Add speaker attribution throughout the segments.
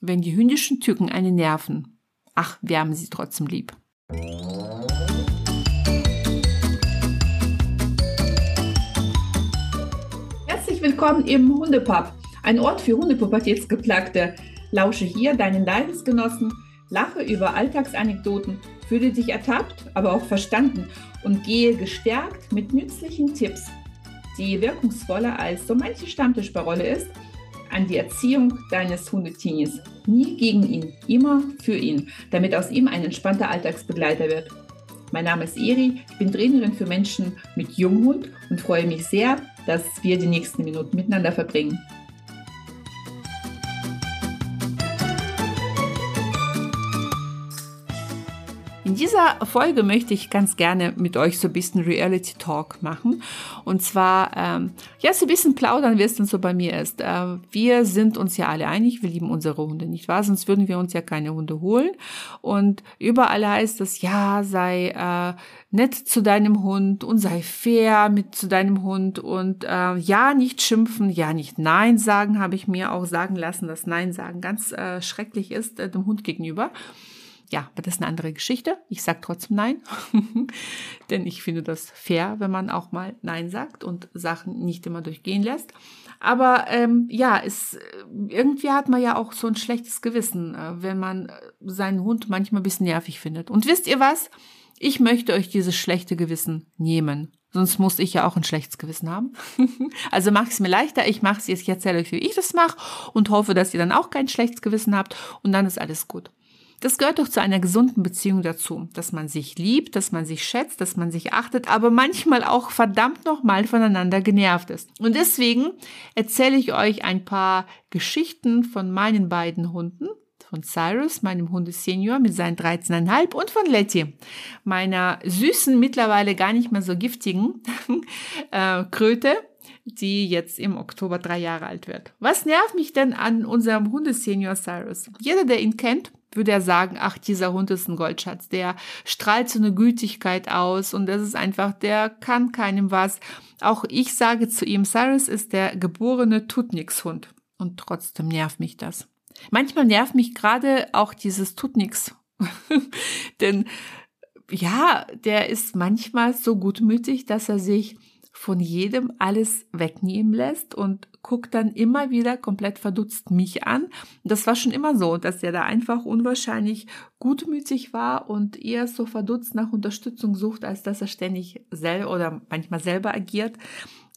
Speaker 1: wenn die hündischen Tücken einen nerven. Ach, wir haben sie trotzdem lieb.
Speaker 2: Herzlich willkommen im Hundepub, ein Ort für Hundepubertätsgeplagte. Lausche hier deinen Leidensgenossen, lache über Alltagsanekdoten, fühle dich ertappt, aber auch verstanden und gehe gestärkt mit nützlichen Tipps, die wirkungsvoller als so manche Stammtischparole ist, an die Erziehung deines Hundetinis. Nie gegen ihn, immer für ihn, damit aus ihm ein entspannter Alltagsbegleiter wird. Mein Name ist Eri, ich bin Trainerin für Menschen mit Junghund und freue mich sehr, dass wir die nächsten Minuten miteinander verbringen.
Speaker 1: In dieser Folge möchte ich ganz gerne mit euch so ein bisschen Reality Talk machen. Und zwar, ähm, ja, so ein bisschen plaudern, wie es denn so bei mir ist. Äh, wir sind uns ja alle einig, wir lieben unsere Hunde, nicht wahr? Sonst würden wir uns ja keine Hunde holen. Und überall heißt es, ja, sei äh, nett zu deinem Hund und sei fair mit zu deinem Hund und äh, ja, nicht schimpfen, ja, nicht Nein sagen, habe ich mir auch sagen lassen, dass Nein sagen ganz äh, schrecklich ist äh, dem Hund gegenüber ja, aber das ist eine andere Geschichte. Ich sage trotzdem Nein, denn ich finde das fair, wenn man auch mal Nein sagt und Sachen nicht immer durchgehen lässt. Aber ähm, ja, es, irgendwie hat man ja auch so ein schlechtes Gewissen, äh, wenn man äh, seinen Hund manchmal ein bisschen nervig findet. Und wisst ihr was? Ich möchte euch dieses schlechte Gewissen nehmen. Sonst muss ich ja auch ein schlechtes Gewissen haben. also mache es mir leichter. Ich mache es jetzt, ich erzähle euch, wie ich das mache und hoffe, dass ihr dann auch kein schlechtes Gewissen habt und dann ist alles gut. Das gehört doch zu einer gesunden Beziehung dazu, dass man sich liebt, dass man sich schätzt, dass man sich achtet, aber manchmal auch verdammt nochmal voneinander genervt ist. Und deswegen erzähle ich euch ein paar Geschichten von meinen beiden Hunden, von Cyrus, meinem Hundesenior mit seinen 13,5 und von Letty, meiner süßen, mittlerweile gar nicht mehr so giftigen äh, Kröte, die jetzt im Oktober drei Jahre alt wird. Was nervt mich denn an unserem Hundesenior Cyrus? Jeder, der ihn kennt, würde er sagen, ach, dieser Hund ist ein Goldschatz, der strahlt so eine Gütigkeit aus und das ist einfach, der kann keinem was. Auch ich sage zu ihm, Cyrus ist der geborene Tutnix-Hund und trotzdem nervt mich das. Manchmal nervt mich gerade auch dieses Tutnix, denn ja, der ist manchmal so gutmütig, dass er sich von jedem alles wegnehmen lässt und guckt dann immer wieder komplett verdutzt mich an. Das war schon immer so, dass er da einfach unwahrscheinlich gutmütig war und eher so verdutzt nach Unterstützung sucht, als dass er ständig selber oder manchmal selber agiert.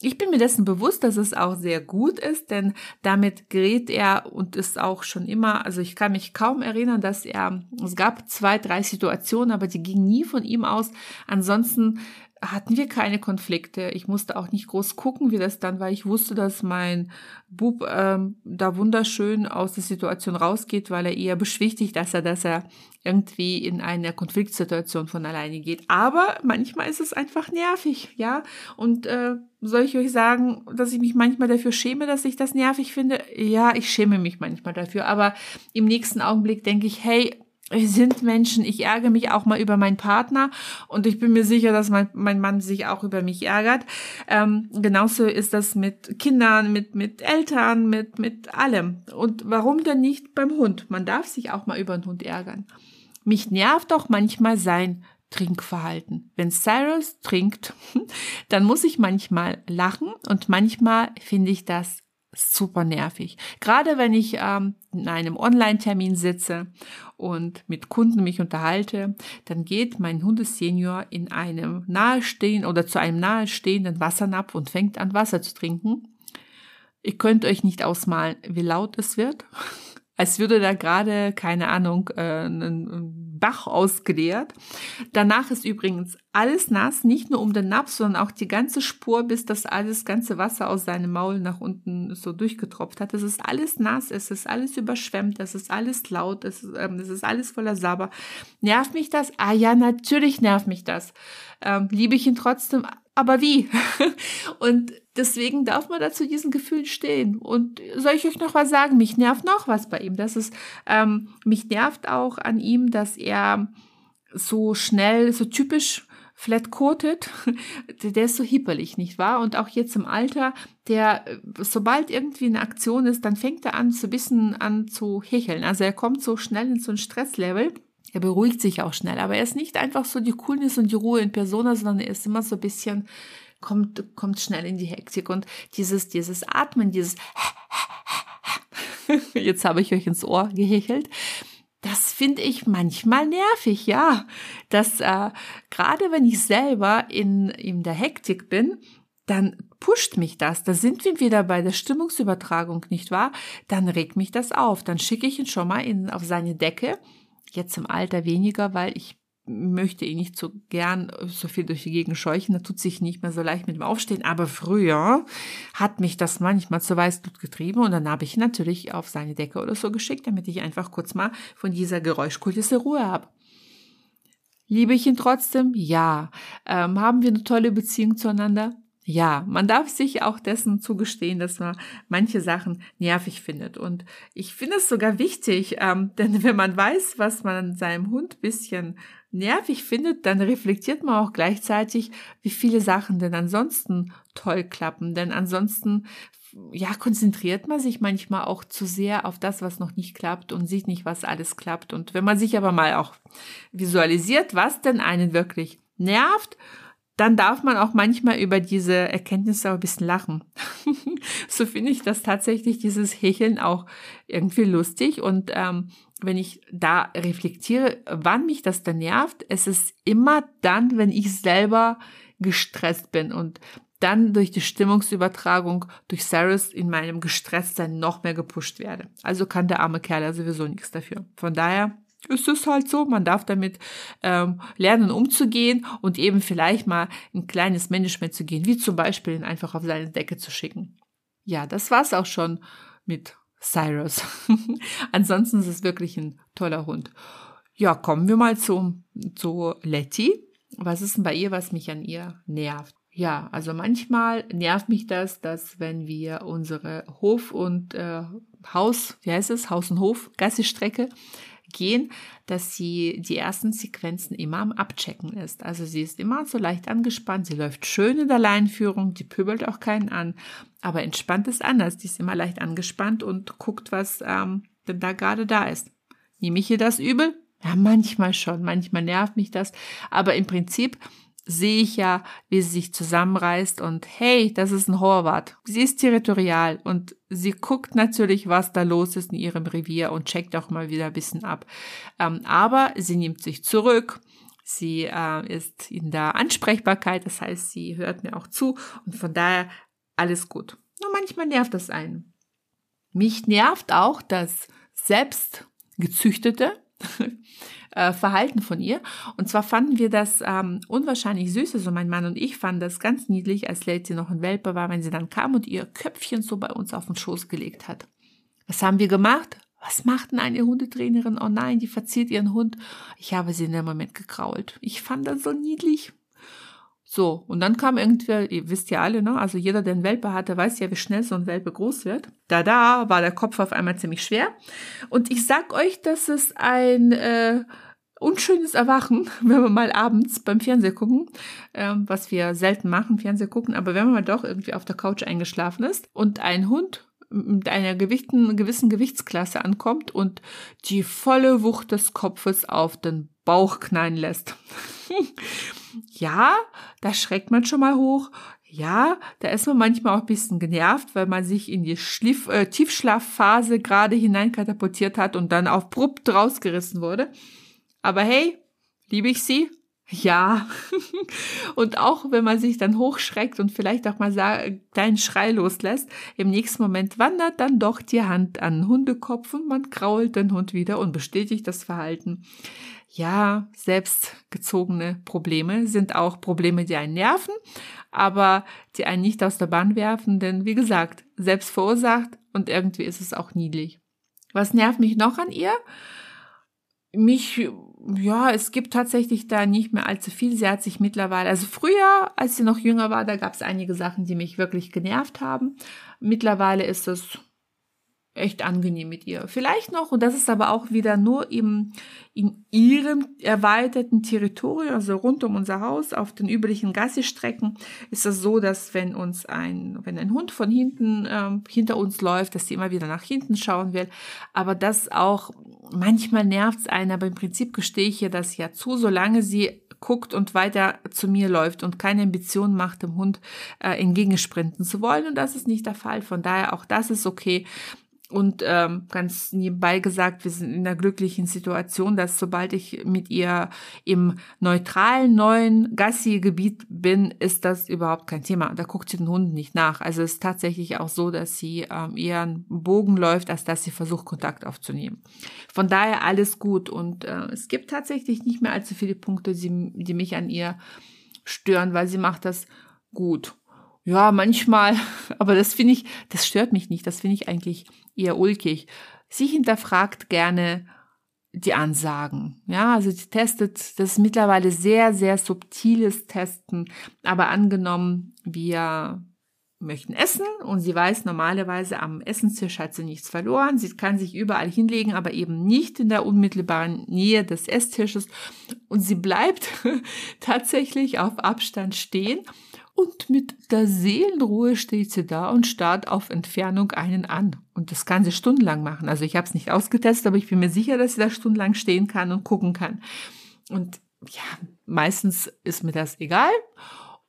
Speaker 1: Ich bin mir dessen bewusst, dass es auch sehr gut ist, denn damit gerät er und ist auch schon immer, also ich kann mich kaum erinnern, dass er, es gab zwei, drei Situationen, aber die gingen nie von ihm aus. Ansonsten hatten wir keine Konflikte. Ich musste auch nicht groß gucken, wie das dann war. Ich wusste, dass mein Bub ähm, da wunderschön aus der Situation rausgeht, weil er eher beschwichtigt, dass er, dass er irgendwie in eine Konfliktsituation von alleine geht. Aber manchmal ist es einfach nervig, ja. Und äh, soll ich euch sagen, dass ich mich manchmal dafür schäme, dass ich das nervig finde? Ja, ich schäme mich manchmal dafür. Aber im nächsten Augenblick denke ich, hey, wir sind Menschen, ich ärgere mich auch mal über meinen Partner und ich bin mir sicher, dass mein, mein Mann sich auch über mich ärgert. Ähm, genauso ist das mit Kindern, mit, mit Eltern, mit, mit allem. Und warum denn nicht beim Hund? Man darf sich auch mal über den Hund ärgern. Mich nervt auch manchmal sein Trinkverhalten. Wenn Cyrus trinkt, dann muss ich manchmal lachen und manchmal finde ich das super nervig. Gerade wenn ich ähm, in einem Online-Termin sitze und mit Kunden mich unterhalte, dann geht mein Hundesenior in einem nahestehenden oder zu einem nahestehenden Wassernapf und fängt an Wasser zu trinken. Ihr könnt euch nicht ausmalen, wie laut es wird als würde da gerade, keine Ahnung, äh, ein Bach ausgeleert. Danach ist übrigens alles nass, nicht nur um den Napf, sondern auch die ganze Spur, bis das alles ganze Wasser aus seinem Maul nach unten so durchgetropft hat. Es ist alles nass, es ist alles überschwemmt, es ist alles laut, es ist, ähm, es ist alles voller Sabber. Nervt mich das? Ah ja, natürlich nervt mich das. Ähm, liebe ich ihn trotzdem, aber wie? und deswegen darf man da zu diesen Gefühlen stehen. Und soll ich euch noch was sagen? Mich nervt noch was bei ihm. Das ist, ähm, mich nervt auch an ihm, dass er so schnell, so typisch flat-coated, der ist so hipperlich, nicht wahr? Und auch jetzt im Alter, der, sobald irgendwie eine Aktion ist, dann fängt er an, so ein bisschen an zu hecheln. Also er kommt so schnell in so ein Stresslevel. Er beruhigt sich auch schnell, aber er ist nicht einfach so die Coolness und die Ruhe in Persona, sondern er ist immer so ein bisschen, kommt, kommt schnell in die Hektik und dieses, dieses Atmen, dieses, jetzt habe ich euch ins Ohr gehechelt, das finde ich manchmal nervig, ja. Das äh, gerade wenn ich selber in, in der Hektik bin, dann pusht mich das. Da sind wir wieder bei der Stimmungsübertragung, nicht wahr? Dann regt mich das auf. Dann schicke ich ihn schon mal in, auf seine Decke. Jetzt im Alter weniger, weil ich möchte ihn nicht so gern so viel durch die Gegend scheuchen, da tut sich nicht mehr so leicht mit dem Aufstehen, aber früher hat mich das manchmal zu Weißblut getrieben und dann habe ich ihn natürlich auf seine Decke oder so geschickt, damit ich einfach kurz mal von dieser Geräuschkulisse Ruhe habe. Liebe ich ihn trotzdem? Ja. Ähm, haben wir eine tolle Beziehung zueinander? Ja, man darf sich auch dessen zugestehen, dass man manche Sachen nervig findet. Und ich finde es sogar wichtig, ähm, denn wenn man weiß, was man seinem Hund bisschen nervig findet, dann reflektiert man auch gleichzeitig, wie viele Sachen denn ansonsten toll klappen. Denn ansonsten, ja, konzentriert man sich manchmal auch zu sehr auf das, was noch nicht klappt und sieht nicht, was alles klappt. Und wenn man sich aber mal auch visualisiert, was denn einen wirklich nervt, dann darf man auch manchmal über diese Erkenntnisse auch ein bisschen lachen. so finde ich das tatsächlich, dieses Hecheln auch irgendwie lustig. Und ähm, wenn ich da reflektiere, wann mich das denn nervt, es ist immer dann, wenn ich selber gestresst bin und dann durch die Stimmungsübertragung durch Cyrus in meinem Gestresstsein noch mehr gepusht werde. Also kann der arme Kerl ja sowieso nichts dafür. Von daher ist es halt so, man darf damit ähm, lernen umzugehen und eben vielleicht mal ein kleines Management zu gehen, wie zum Beispiel ihn einfach auf seine Decke zu schicken. Ja, das war's auch schon mit Cyrus. Ansonsten ist es wirklich ein toller Hund. Ja, kommen wir mal zu, zu Letty. Was ist denn bei ihr, was mich an ihr nervt? Ja, also manchmal nervt mich das, dass wenn wir unsere Hof- und äh, Haus, wie heißt es, Haus- und Hof-Gassi-Strecke gehen, dass sie die ersten Sequenzen immer am Abchecken ist. Also sie ist immer so leicht angespannt, sie läuft schön in der Leinführung, die pöbelt auch keinen an, aber entspannt ist anders. Die ist immer leicht angespannt und guckt, was ähm, denn da gerade da ist. Nehme ich ihr das übel? Ja, manchmal schon, manchmal nervt mich das, aber im Prinzip sehe ich ja, wie sie sich zusammenreißt und hey, das ist ein Horvath. Sie ist territorial und sie guckt natürlich, was da los ist in ihrem Revier und checkt auch mal wieder ein bisschen ab. Ähm, aber sie nimmt sich zurück. Sie äh, ist in der Ansprechbarkeit, das heißt, sie hört mir auch zu und von daher alles gut. Nur manchmal nervt das einen. Mich nervt auch das selbst gezüchtete äh, Verhalten von ihr. Und zwar fanden wir das ähm, unwahrscheinlich süß. Also mein Mann und ich fanden das ganz niedlich, als Lady noch ein Welpe war, wenn sie dann kam und ihr Köpfchen so bei uns auf den Schoß gelegt hat. Was haben wir gemacht? Was macht denn eine Hundetrainerin? Oh nein, die verzieht ihren Hund. Ich habe sie in dem Moment gekrault. Ich fand das so niedlich. So, und dann kam irgendwer, ihr wisst ja alle, ne? Also jeder, der einen Welpe hatte, weiß ja, wie schnell so ein Welpe groß wird. Da, da war der Kopf auf einmal ziemlich schwer. Und ich sag euch, dass es ein äh, unschönes Erwachen, wenn wir mal abends beim Fernseher gucken, äh, was wir selten machen, Fernseher gucken, aber wenn man mal doch irgendwie auf der Couch eingeschlafen ist und ein Hund mit einer gewichten, gewissen Gewichtsklasse ankommt und die volle Wucht des Kopfes auf den Bauch knallen lässt. ja, da schreckt man schon mal hoch. Ja, da ist man manchmal auch ein bisschen genervt, weil man sich in die Schliff, äh, Tiefschlafphase gerade hineinkatapultiert hat und dann auf abrupt rausgerissen wurde. Aber hey, liebe ich sie? Ja. und auch wenn man sich dann hochschreckt und vielleicht auch mal deinen Schrei loslässt, im nächsten Moment wandert dann doch die Hand an den Hundekopf und man krault den Hund wieder und bestätigt das Verhalten. Ja, selbstgezogene Probleme sind auch Probleme, die einen nerven, aber die einen nicht aus der Bahn werfen, denn wie gesagt, selbst verursacht und irgendwie ist es auch niedlich. Was nervt mich noch an ihr? Mich ja, es gibt tatsächlich da nicht mehr allzu viel. Sie hat sich mittlerweile, also früher, als sie noch jünger war, da gab es einige Sachen, die mich wirklich genervt haben. Mittlerweile ist es echt angenehm mit ihr. Vielleicht noch, und das ist aber auch wieder nur im, in ihrem erweiterten Territorium, also rund um unser Haus, auf den üblichen Gassi-Strecken, ist es so, dass wenn uns ein, wenn ein Hund von hinten ähm, hinter uns läuft, dass sie immer wieder nach hinten schauen will. Aber das auch, manchmal nervt es einen, aber im Prinzip gestehe ich ihr das ja zu, solange sie guckt und weiter zu mir läuft und keine Ambition macht, dem Hund äh, entgegensprinten zu wollen. Und das ist nicht der Fall. Von daher auch das ist okay. Und ähm, ganz nebenbei gesagt, wir sind in einer glücklichen Situation, dass sobald ich mit ihr im neutralen neuen Gassi-Gebiet bin, ist das überhaupt kein Thema. Da guckt sie den Hund nicht nach. Also es ist tatsächlich auch so, dass sie ähm, einen Bogen läuft, als dass sie versucht, Kontakt aufzunehmen. Von daher alles gut. Und äh, es gibt tatsächlich nicht mehr allzu viele Punkte, die, die mich an ihr stören, weil sie macht das gut. Ja, manchmal, aber das finde ich, das stört mich nicht. Das finde ich eigentlich eher ulkig. Sie hinterfragt gerne die Ansagen. Ja, also sie testet, das ist mittlerweile sehr, sehr subtiles Testen. Aber angenommen, wir möchten essen und sie weiß normalerweise am Essenstisch hat sie nichts verloren. Sie kann sich überall hinlegen, aber eben nicht in der unmittelbaren Nähe des Esstisches. Und sie bleibt tatsächlich auf Abstand stehen und mit der Seelenruhe steht sie da und starrt auf Entfernung einen an. Und das kann sie stundenlang machen. Also ich habe es nicht ausgetestet, aber ich bin mir sicher, dass sie da stundenlang stehen kann und gucken kann. Und ja, meistens ist mir das egal.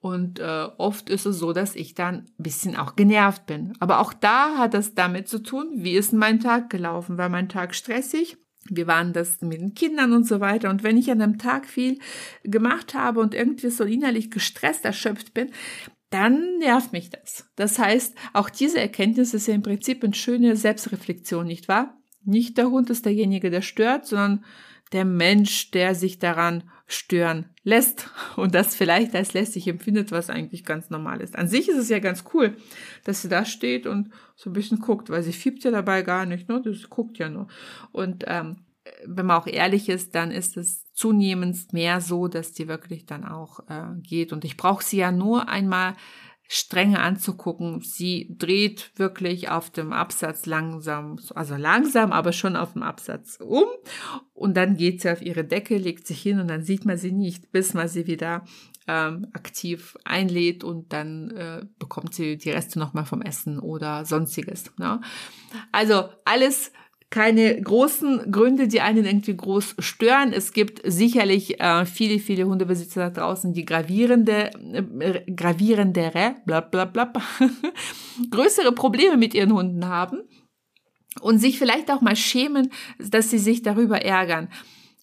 Speaker 1: Und äh, oft ist es so, dass ich dann ein bisschen auch genervt bin. Aber auch da hat das damit zu tun, wie ist mein Tag gelaufen? War mein Tag stressig? Wir waren das mit den Kindern und so weiter. Und wenn ich an einem Tag viel gemacht habe und irgendwie so innerlich gestresst, erschöpft bin, dann nervt mich das. Das heißt, auch diese Erkenntnis ist ja im Prinzip eine schöne Selbstreflexion, nicht wahr? Nicht der Hund ist derjenige, der stört, sondern der Mensch, der sich daran stören lässt und das vielleicht als lästig empfindet, was eigentlich ganz normal ist. An sich ist es ja ganz cool, dass sie da steht und so ein bisschen guckt, weil sie fiebt ja dabei gar nicht, ne? Das guckt ja nur. Und ähm, wenn man auch ehrlich ist, dann ist es zunehmend mehr so, dass die wirklich dann auch äh, geht. Und ich brauche sie ja nur einmal strenge anzugucken. Sie dreht wirklich auf dem Absatz langsam, also langsam, aber schon auf dem Absatz um. Und dann geht sie auf ihre Decke, legt sich hin und dann sieht man sie nicht, bis man sie wieder ähm, aktiv einlädt und dann äh, bekommt sie die Reste nochmal vom Essen oder sonstiges. Ne? Also alles keine großen Gründe, die einen irgendwie groß stören. Es gibt sicherlich äh, viele, viele Hundebesitzer da draußen, die gravierende, äh, gravierendere, bla bla bla, größere Probleme mit ihren Hunden haben und sich vielleicht auch mal schämen, dass sie sich darüber ärgern.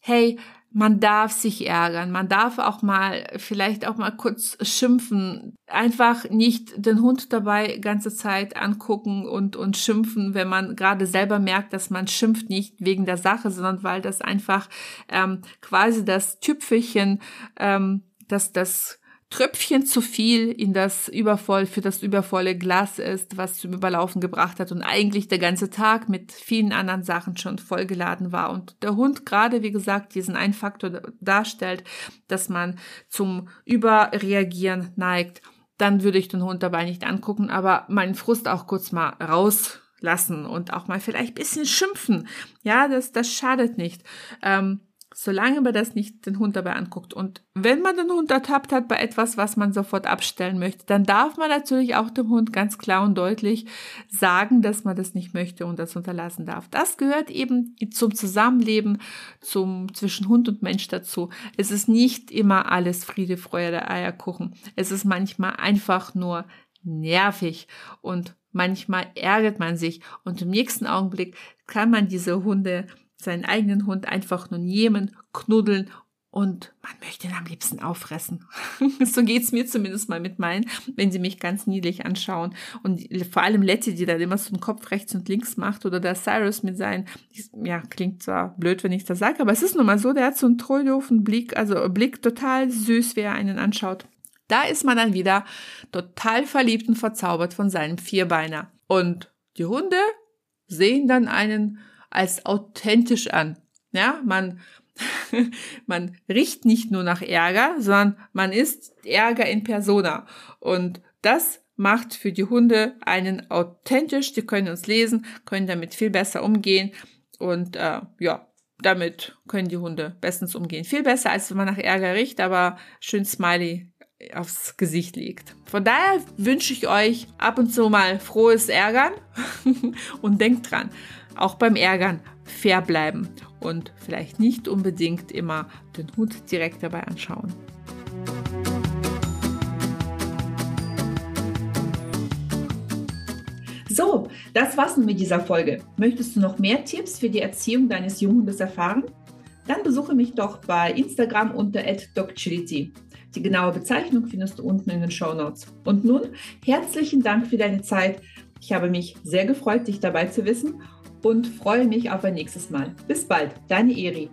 Speaker 1: Hey, man darf sich ärgern, man darf auch mal vielleicht auch mal kurz schimpfen, einfach nicht den Hund dabei ganze Zeit angucken und und schimpfen, wenn man gerade selber merkt, dass man schimpft nicht wegen der Sache, sondern weil das einfach ähm, quasi das Tüpfelchen, ähm, dass das Tröpfchen zu viel in das übervoll, für das übervolle Glas ist, was zum Überlaufen gebracht hat und eigentlich der ganze Tag mit vielen anderen Sachen schon vollgeladen war und der Hund gerade, wie gesagt, diesen einen Faktor darstellt, dass man zum Überreagieren neigt, dann würde ich den Hund dabei nicht angucken, aber meinen Frust auch kurz mal rauslassen und auch mal vielleicht bisschen schimpfen. Ja, das, das schadet nicht. Ähm, solange man das nicht den Hund dabei anguckt. Und wenn man den Hund ertappt hat bei etwas, was man sofort abstellen möchte, dann darf man natürlich auch dem Hund ganz klar und deutlich sagen, dass man das nicht möchte und das unterlassen darf. Das gehört eben zum Zusammenleben, zum zwischen Hund und Mensch dazu. Es ist nicht immer alles Friede, Freude, Eierkuchen. Es ist manchmal einfach nur nervig und manchmal ärgert man sich und im nächsten Augenblick kann man diese Hunde seinen eigenen Hund einfach nur nehmen, knuddeln und man möchte ihn am liebsten auffressen. so geht's mir zumindest mal mit meinen, wenn sie mich ganz niedlich anschauen. Und vor allem Letty, die dann immer so den Kopf rechts und links macht, oder der Cyrus mit seinen, ja, klingt zwar blöd, wenn ich das sage, aber es ist nun mal so, der hat so einen trolldoofen Blick, also Blick total süß, wer einen anschaut. Da ist man dann wieder total verliebt und verzaubert von seinem Vierbeiner. Und die Hunde sehen dann einen als authentisch an. Ja, man, man riecht nicht nur nach Ärger, sondern man ist Ärger in Persona. Und das macht für die Hunde einen authentisch. Die können uns lesen, können damit viel besser umgehen und äh, ja, damit können die Hunde bestens umgehen. Viel besser, als wenn man nach Ärger riecht, aber schön smiley aufs Gesicht legt. Von daher wünsche ich euch ab und zu mal frohes Ärgern und denkt dran, auch beim Ärgern fair bleiben und vielleicht nicht unbedingt immer den Hund direkt dabei anschauen.
Speaker 2: So, das war's mit dieser Folge. Möchtest du noch mehr Tipps für die Erziehung deines Junghundes erfahren? Dann besuche mich doch bei Instagram unter @docchility. Die genaue Bezeichnung findest du unten in den Show Notes. Und nun herzlichen Dank für deine Zeit. Ich habe mich sehr gefreut, dich dabei zu wissen und freue mich auf ein nächstes Mal. Bis bald, deine Eri.